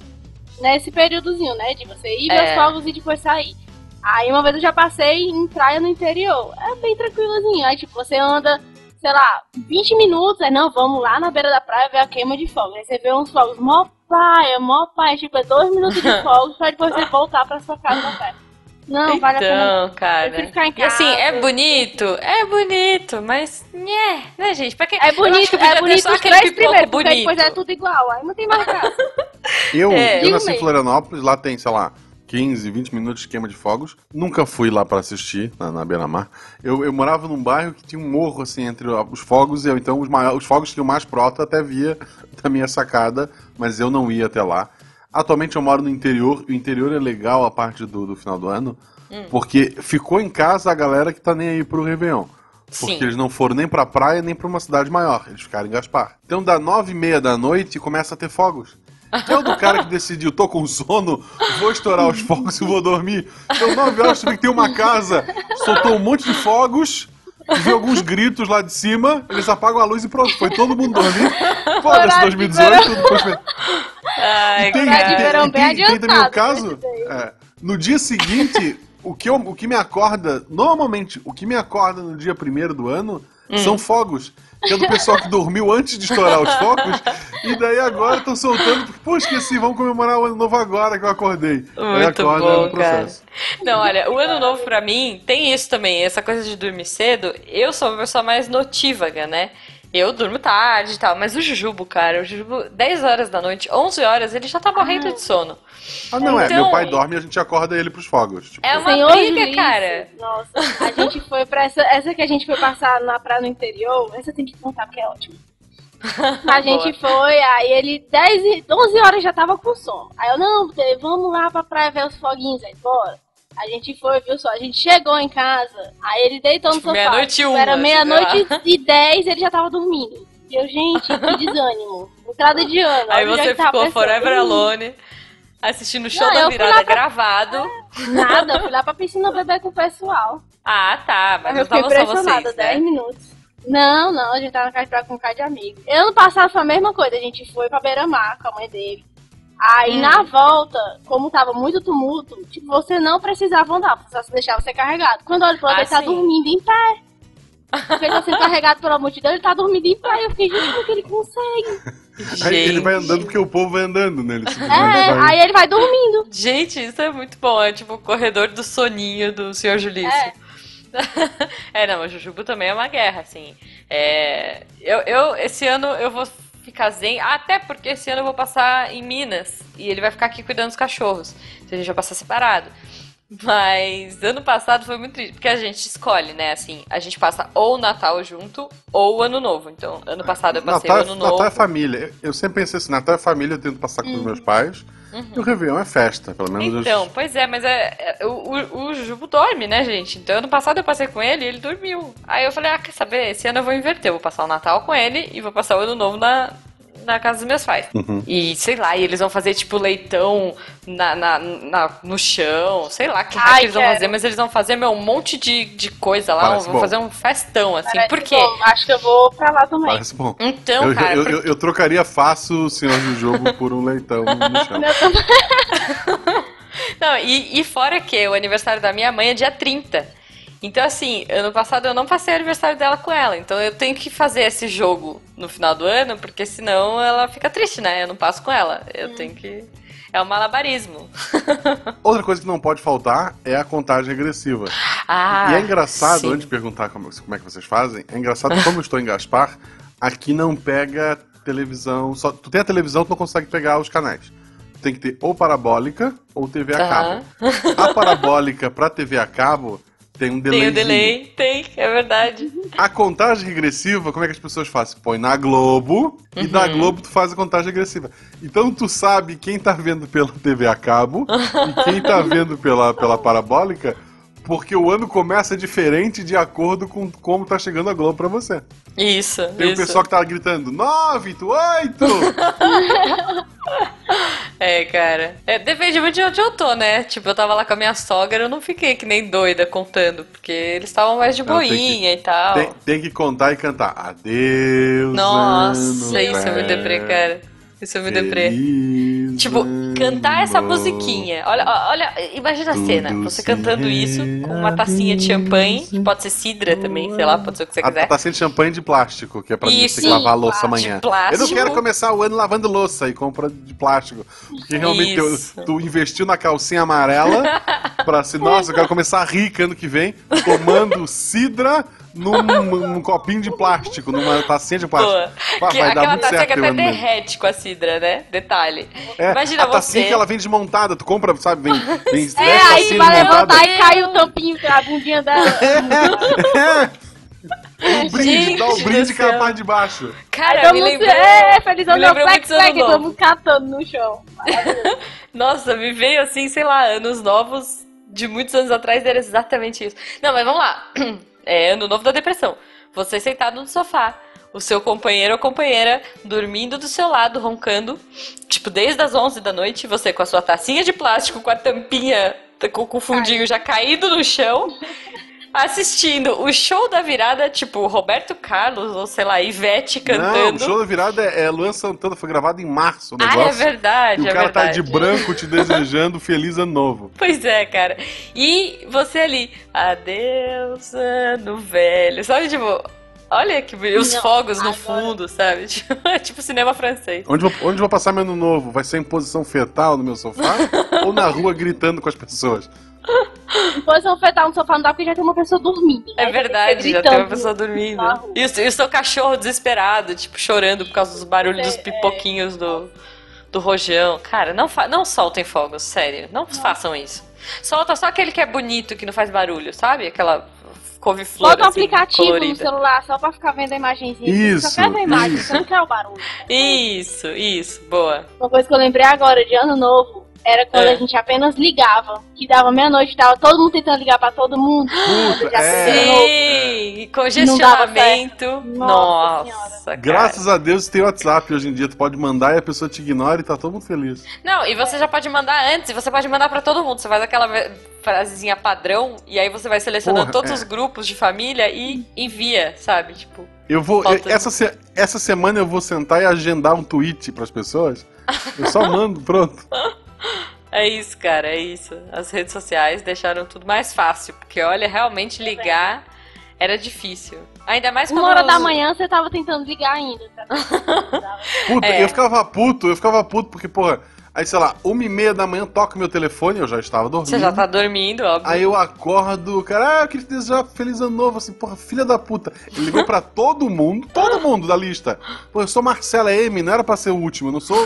nesse períodozinho, né? De você ir ver É. os fogos e depois sair. Aí uma vez eu já passei em praia no interior. É bem tranquilozinho. Aí tipo, você anda, sei lá, 20 minutos, aí não, vamos lá na beira da praia ver a queima de fogos. Aí você vê uns fogos mó praia, mó praia, tipo, é dois minutos de fogos pra depois você voltar pra sua casa na praia. Não, vale a pena. Então, cara. Ficar em E assim, casa. é bonito? É bonito, mas. Nhé, né, gente? Pra quem... É bonito, é bonito só os aquele três pipoco primeiros, porque bonito. depois é tudo igual, aí não tem mais graça. Eu, É. eu nasci em. Florianópolis, lá tem, sei lá, 15, 20 minutos de queima de fogos. Nunca fui lá pra assistir, na, na beira-mar. Eu, eu morava num bairro que tinha um morro, assim, entre os fogos, e eu, então os, maiores, os fogos que eu mais próximo até via da minha sacada, mas eu não ia até lá. Atualmente eu moro no interior, o interior é legal a parte do, do final do ano, Hum. porque ficou em casa a galera que tá nem aí pro Réveillon. Porque Sim. eles não foram nem pra praia, nem pra uma cidade maior. Eles ficaram em Gaspar. Então, da nove e meia da noite, começa a ter fogos. Eu do cara que decidiu, tô com sono, vou estourar os fogos e vou dormir. Então, nove horas, tive que ter uma casa, soltou um monte de fogos, vi alguns gritos lá de cima, eles apagam a luz e pronto, foi todo mundo dormir. Foda-se, Horário de 2018, depois foi... Ai, Tem, de tem- verão bem tem- tem também o adiantado, caso, é, no dia seguinte, o que, eu, o que me acorda, normalmente, o que me acorda no dia primeiro do ano Hum. são fogos. Que é do pessoal que dormiu antes de estourar os fogos, e daí agora estão soltando, porque, pô, esqueci, vamos comemorar o ano novo agora que eu acordei. Muito acorda bom, no processo. Não, olha, o ano novo pra mim tem isso também, essa coisa de dormir cedo. Eu sou uma pessoa mais notívaga, né? Eu durmo tarde e tal, mas o Jujubo, cara, o Jujubo, 10 horas da noite, 11 horas, ele já tá morrendo de sono. Ah, não, é. Então- Meu pai dorme e a gente acorda ele pros fogos. Tipo, É uma Senhor briga, Ulisses, cara. Nossa, a gente foi pra essa. Essa que a gente foi passar na praia no interior, essa tem que contar porque é ótimo. A gente foi, aí ele 10 e 11 horas já tava com sono. Aí eu, não, vamos lá pra praia ver os foguinhos aí, bora. A gente foi, viu só, a gente chegou em casa, aí ele deitou no Tipo, sofá. meia-noite uma, Era meia-noite e 10 ele já tava dormindo. E eu, gente, que desânimo. Entrada de ano. Aí é você tava ficou pensando. forever alone, assistindo o show Não, da virada pra- gravado. Nada, eu fui lá pra piscina beber com o pessoal. Ah, tá, mas eu fiquei impressionada, vocês, 10 né? minutos. Não, não, a gente tava na casa praia com um cara de amigo. Ano passado foi a mesma coisa, a gente foi pra Beira-Mar com a mãe dele. Aí Hum. na volta, como tava muito tumulto, tipo, você não precisava andar, só se deixava ser carregado. Quando eu olho pro lado, Ah, ele tá sim. dormindo em pé. Porque ele tá sendo carregado pela multidão, ele tá dormindo em pé. Eu fiquei, gente, como que ele consegue? Aí ele Gente. vai andando porque o povo vai andando, né? Ele É, vai- aí ele vai dormindo. Gente, isso é muito bom. É tipo o corredor do soninho do Sr. Julício. É. É, não, o Jujubu também é uma guerra, assim. É, eu, eu, esse ano eu vou ficar zen, até porque esse ano eu vou passar em Minas e ele vai ficar aqui cuidando dos cachorros. Então a gente vai passar separado. Mas ano passado foi muito triste, porque a gente escolhe, né? Assim, a gente passa ou o Natal junto ou o Ano Novo. Então, ano passado eu passei Natal, o é- Ano Novo. Natal é família. Eu sempre pensei assim, Natal é família, eu tento passar com os meus pais. E o Réveillon é festa, pelo menos. eu- Então, pois é, mas é, é- o, o, o Jujubo dorme, né, gente? Então, ano passado eu passei com ele e ele dormiu. Aí eu falei, ah, quer saber? Esse ano eu vou inverter. Eu vou passar o Natal com ele e vou passar o ano novo na, na casa dos meus pais. Uhum. E, sei lá, e eles vão fazer, tipo, leitão na, na, na- no chão. Sei lá que Ai, que eles vão fazer, mas eles vão fazer, meu, um monte de, de coisa lá. Parece vão bom. fazer um festão, assim. Parece Por quê? bom. Acho que eu vou pra lá também. Parece bom. Então, eu, cara, eu, eu, eu trocaria fácil o senhor do jogo por um leitão no chão. Não, e, e fora que o aniversário da minha mãe é dia 30. Então, assim, ano passado eu não passei o aniversário dela com ela. Então eu tenho que fazer esse jogo no final do ano, porque senão ela fica triste, né? Eu não passo com ela. Eu tenho que. É um malabarismo. Outra coisa que não pode faltar é a contagem regressiva. Ah, e é engraçado, sim. antes de perguntar como, como é que vocês fazem, é engraçado como eu estou em Gaspar, aqui não pega televisão. Só, tu tem a televisão, tu não consegue pegar os canais. Tu tem que ter ou parabólica ou TV a cabo. A parabólica pra TV a cabo tem um delay. Tem o delay, tem, é verdade. A contagem regressiva, como é que as pessoas fazem? Põe na Globo e da Uhum. Globo tu faz a contagem regressiva. Então tu sabe quem tá vendo pela TV a cabo e quem tá vendo pela, pela parabólica, porque o ano começa diferente de acordo com como tá chegando a Globo pra você. Isso, Tem o isso. pessoal que tá gritando 9, 8! É, cara. É, depende muito de onde eu tô, né? Tipo, eu tava lá com a minha sogra, eu não fiquei que nem doida contando, porque eles estavam mais de tem que- boinha e tal. tem, tem que contar e cantar. Adeus. Nossa, ano isso é muito deprê, cara. Isso é muito deprê. Tipo, cantar essa musiquinha. Olha, olha, imagina a cena. Você cantando isso com uma tacinha de champanhe, que pode ser cidra também, sei lá, pode ser o que você A quiser. tacinha de champanhe de plástico, que é pra Isso, você lavar a louça amanhã. plástico. Eu não quero começar o ano lavando louça e compra de plástico. Porque realmente tu, Isso. tu investiu na calcinha amarela pra ser, nossa, eu quero começar rica ano que vem, tomando cidra num, num copinho de plástico, numa tacinha de plástico. Pô, que- vai dar aquela muito tacinha certo que até derrete com a cidra, né? Detalhe. É, Imagina a tacinha você. que ela vem desmontada, tu compra, sabe, vem, vem É, aí tu tacinhas vai levantar e cai o tampinho, a bundinha dela. É. Um brinde, dá o Gente brinde com a parte de baixo. Cara, Todo me mundo, lembrou. é, feliz me ano novo, novo. todo mundo catando no chão. Nossa, me veio assim, sei lá, anos novos de muitos anos atrás era exatamente isso. Não, mas vamos lá. É ano novo da depressão. Você sentado no sofá, o seu companheiro ou companheira dormindo do seu lado, roncando, tipo, desde as 11 da noite, você com a sua tacinha de plástico, com a tampinha, com, com o fundinho já caído no chão. assistindo o show da virada, tipo, Roberto Carlos, ou sei lá, Ivete cantando. Não, o show da virada é, é Luan Santana, foi gravado em março o ah, negócio. é verdade, E o é cara verdade. tá de branco te desejando feliz ano novo. Pois é, cara. E você ali, adeus, ano velho. Sabe, tipo, olha que. Os Não, fogos no agora- fundo, sabe? Tipo, é tipo cinema francês. Onde vou, onde vou passar meu ano novo? Vai ser em posição fetal no meu sofá? ou na rua gritando com as pessoas? Depois eu vou no sofá, não dá porque já tem uma pessoa dormindo. né? É verdade, já tem uma pessoa dormindo. rua. E o, seu- e o seu cachorro desesperado, tipo, chorando por causa dos barulhos dos É, pipoquinhos do, do rojão. Cara, não, fa- não soltem fogos, sério. Não façam isso. Solta só aquele que é bonito, que não faz barulho, sabe? Aquela couve-flor Bota um assim, aplicativo no colorida. celular só pra ficar vendo a imagenzinha. Isso, Só quer ver a imagem, isso. você não quer o barulho. Isso, isso, boa. Uma coisa que eu lembrei agora de ano novo era quando É. a gente apenas ligava. Que dava meia-noite, tava todo mundo tentando ligar pra todo mundo. Puta, é. Sim, congestionamento. Nossa Nossa, cara. Graças a Deus tem WhatsApp hoje em dia. Tu pode mandar e a pessoa te ignora e tá todo mundo feliz. Não, e você já pode mandar antes, e você pode mandar pra todo mundo. Você faz aquela frasezinha padrão, e aí você vai selecionando Porra, todos é. os grupos de família e envia, sabe? Tipo, Eu vou. Essa, se- essa semana eu vou sentar e agendar um tweet pras pessoas. Eu só mando, pronto. É isso, cara, é isso. As redes sociais deixaram tudo mais fácil, porque olha, realmente ligar era difícil. Ainda mais quando Uma hora da os- manhã você tava tentando ligar ainda. Tá? Puta, É. eu ficava puto, eu ficava puto porque, porra, aí sei lá, uma e meia da manhã toca meu telefone, eu já estava dormindo. Você já tá dormindo, óbvio. Aí eu acordo, cara, ah, eu queria te desejar feliz ano novo, assim, porra, filha da puta. Ele ligou pra todo mundo, todo mundo da lista. Pô, eu sou Marcela M, não era pra ser o último, eu não sou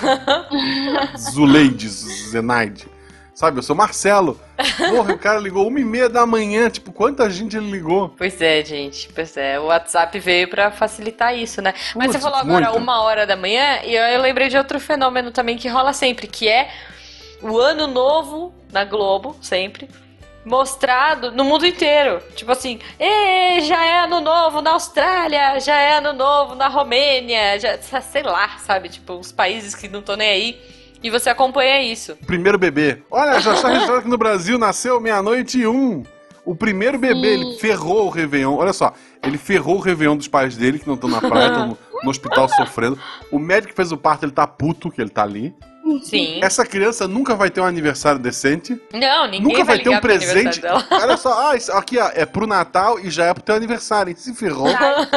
Zuleide, Zenaide. Sabe, eu sou Marcelo. Porra, o cara ligou uma e meia da manhã, tipo, quanta gente ele ligou? Pois é, gente. Pois é. O WhatsApp veio pra facilitar isso, né? Mas você falou agora muito. uma hora da manhã e eu, eu lembrei de outro fenômeno também que rola sempre, que é o ano novo na Globo, sempre. Mostrado no mundo inteiro. Tipo assim, "Ê, já é ano novo na Austrália, já é ano novo na Romênia, já, sei lá, sabe? Tipo, os países que não estão nem aí. E você acompanha isso. Primeiro bebê. Olha, já está registrado aqui no Brasil, nasceu meia-noite e um. O primeiro bebê, Sim. ele ferrou o Réveillon. Olha só, ele ferrou o Réveillon dos pais dele, que não estão na praia, estão no, no hospital sofrendo. O médico que fez o parto, ele tá puto que ele tá ali. Sim. Essa criança nunca vai ter um aniversário decente. Não, ninguém nunca vai ter um presente. Olha só, ah, isso aqui ó, é pro Natal e já é pro teu aniversário. Se ferrou.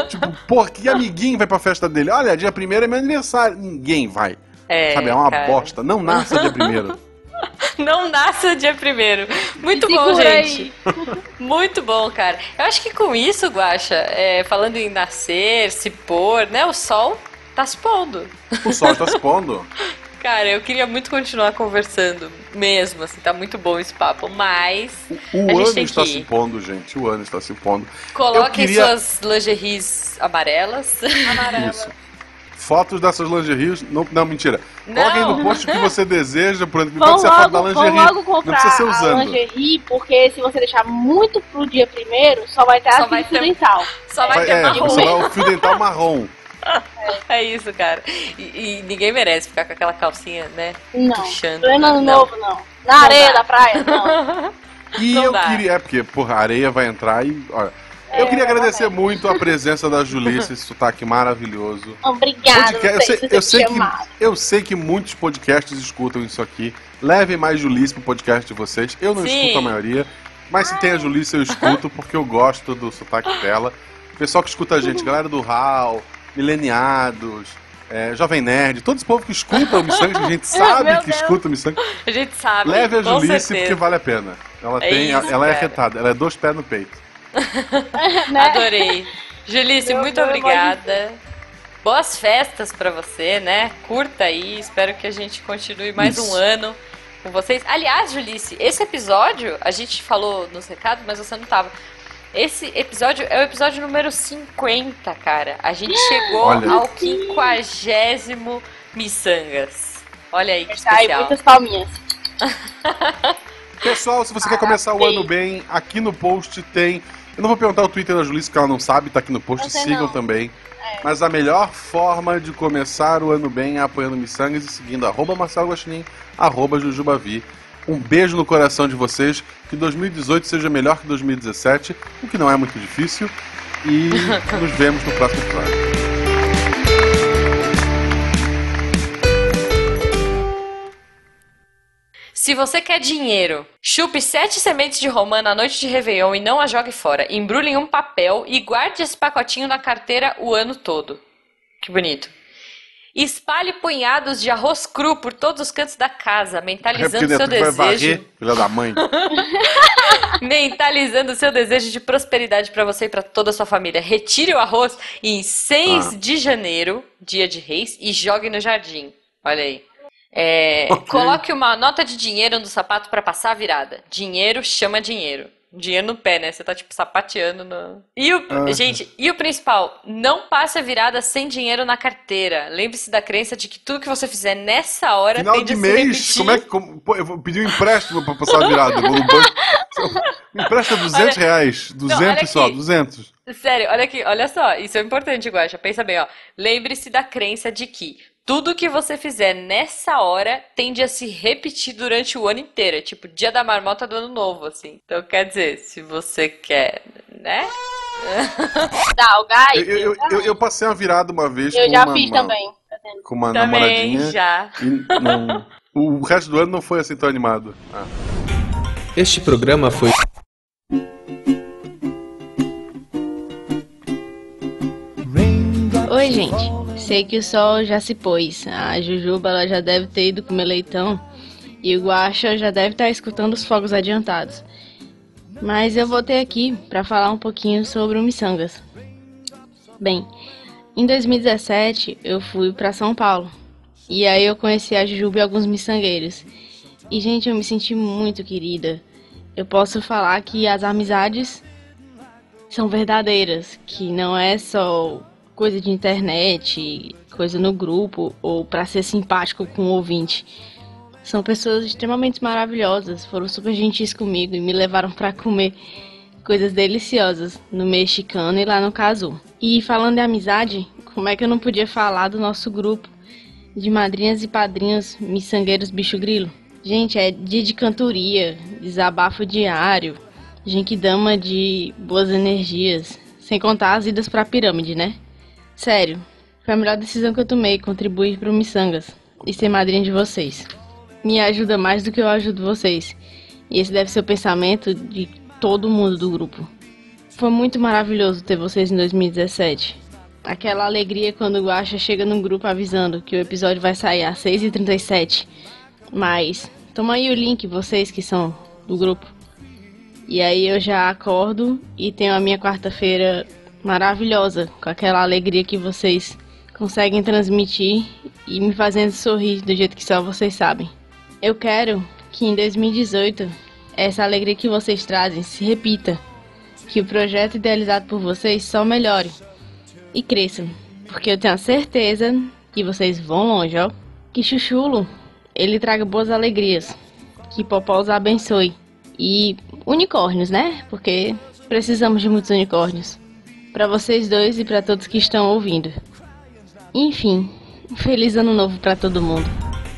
tipo, pô, que amiguinho vai pra festa dele? Olha, dia primeiro é meu aniversário. Ninguém vai. É, sabe, é uma cara. bosta. Não nasça dia primeiro. Não nasça dia primeiro. Muito bom, gente. Muito bom, cara. Eu acho que com isso, Guaxa, é, falando em nascer, se pôr, né? O sol tá se pondo. O sol tá se pondo. Cara, eu queria muito continuar conversando mesmo, assim, tá muito bom esse papo, mas O A gente ano tem está que se pondo, gente. O ano está se pondo. coloquem queria- suas lingeries amarelas. Amarela. Isso. Fotos dessas lingeries. Não, não, mentira. Não. Coloquem no post o que você deseja ano vem. Vão Pode ser a foto da logo, vão lingerie. logo comprar não precisa ser a usando. lingerie, porque se você deixar muito pro dia primeiro, só vai ter Só a vai fio ter- dental. Só vai Vai- ter é, marrom. só vai o fio dental marrom. É isso, cara. E, e ninguém merece ficar com aquela calcinha, né? Não, Puxando. pleno ano Não. novo, não. Na Não areia dá. da praia, não. E Não eu dá. queria. É, porque, porra, a areia vai entrar e. Olha, eu queria agradecer muito a presença da Julice, esse sotaque maravilhoso. Obrigada, Podcast- eu, sei, eu, sei que, eu sei que muitos podcasts escutam isso aqui. Levem mais Julice pro podcast de vocês. Eu não Sim. escuto a maioria. Mas se tem a Julice, eu escuto porque eu gosto do sotaque dela. O pessoal que escuta a gente, galera do HAL, Mileniados, é, Jovem Nerd, todo esse povo que escuta o Missangas, que a gente sabe Meu que Deus. escuta o Missangas, A gente sabe. leve a Julice certeza. porque vale a pena. Ela, É tem, isso, ela é cara. arretada, ela é dois pés no peito. Né? Adorei. Julice, Meu muito obrigada. Boas festas pra você, né? Curta aí. Espero que a gente continue mais Isso. um ano com vocês. Aliás, Julice, esse episódio, a gente falou nos recados, mas você não tava. Esse episódio é o episódio número 50, cara. A gente chegou Olha. ao quinquagésimo Missangas. Olha aí que especial. muitas palminhas. Pessoal, se você quer começar o ano bem, aqui no post tem. Eu não vou perguntar o Twitter da Julice, que ela não sabe, tá aqui no post, sigam não. também. Mas a melhor forma de começar o ano bem é apoiando Missangas e seguindo arroba Marcelo Guaxinim, arroba Jujubavi. Um beijo no coração de vocês. Que 2018 seja melhor que 2017, o que não é muito difícil. E nos vemos no próximo episódio. Se você quer dinheiro, chupe sete sementes de romã na noite de Réveillon e não a jogue fora. Embrulhe em um papel e guarde esse pacotinho na carteira o ano todo. Que bonito. Espalhe punhados de arroz cru por todos os cantos da casa, mentalizando É seu porque vai desejo. varrer, filha da mãe. mentalizando seu desejo de prosperidade para você e para toda a sua família. Retire o arroz em 6 Ah. de janeiro, dia de reis, e jogue no jardim. Olha aí. É, Ok. Coloque uma nota de dinheiro no sapato para passar a virada. Dinheiro chama dinheiro. Dinheiro no pé, né? Você tá tipo sapateando no. E o, Ah. gente, e o principal, não passe a virada sem dinheiro na carteira. Lembre-se da crença de que tudo que você fizer nessa hora Final tende de se mês, como é que. como- pô, eu vou pedir um empréstimo pra passar a virada. Vou no banco. Me empresta 200 reais. 200 olha só, aqui. 200. Sério, olha aqui, olha só, isso é importante, Guaxa. Pensa bem, ó. Lembre-se da crença de que tudo que você fizer nessa hora tende a se repetir durante o ano inteiro. É tipo dia da marmota do ano novo, assim. Então, quer dizer, se você quer, né? Dá o gás. Eu, eu, eu, eu passei uma virada uma vez Eu com já uma, fiz uma- também. com uma Também namoradinha. já. E não- o resto do ano não foi assim tão animado. Ah. Este programa foi Oi, gente. Sei que o sol já se pôs. A Jujuba ela já deve ter ido comer leitão. E o Guaxa já deve estar escutando os fogos adiantados. Mas eu voltei aqui para falar um pouquinho sobre o Missangas. Bem, em 2017 eu fui para São Paulo. E aí eu conheci a Jujuba e alguns miçangueiros. E, gente, eu me senti muito querida. Eu posso falar que as amizades são verdadeiras, que não é só coisa de internet, coisa no grupo ou pra ser simpático com o ouvinte. São pessoas extremamente maravilhosas, foram super gentis comigo e me levaram pra comer coisas deliciosas no mexicano e lá no Casu. E falando de amizade, como é que eu não podia falar do nosso grupo de madrinhas e padrinhos miçangueiros bicho grilo? Gente, é dia de cantoria, desabafo diário, Genkidama de boas energias, sem contar as idas pra pirâmide, né? Sério, foi a melhor decisão que eu tomei, contribuir pro Missangas e ser madrinha de vocês. Me ajuda mais do que eu ajudo vocês. E esse deve ser o pensamento de todo mundo do grupo. Foi muito maravilhoso ter vocês em 2017. Aquela alegria quando o Guaxa chega num grupo avisando que o episódio vai sair às 6h37. Mas, toma aí o link, vocês que são do grupo. E aí eu já acordo e tenho a minha quarta-feira maravilhosa, com aquela alegria que vocês conseguem transmitir e me fazendo sorrir do jeito que só vocês sabem. Eu quero que em 2018 essa alegria que vocês trazem se repita, que o projeto idealizado por vocês só melhore e cresça, porque eu tenho a certeza que vocês vão longe, ó. Que Chuchulo, ele traga boas alegrias, que Popó os abençoe e unicórnios, né? Porque precisamos de muitos unicórnios. Para vocês dois e para todos que estão ouvindo. Enfim, um feliz ano novo para todo mundo.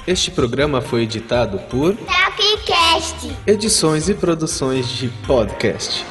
Este programa foi editado por Tapcast. Edições e Produções de Podcast.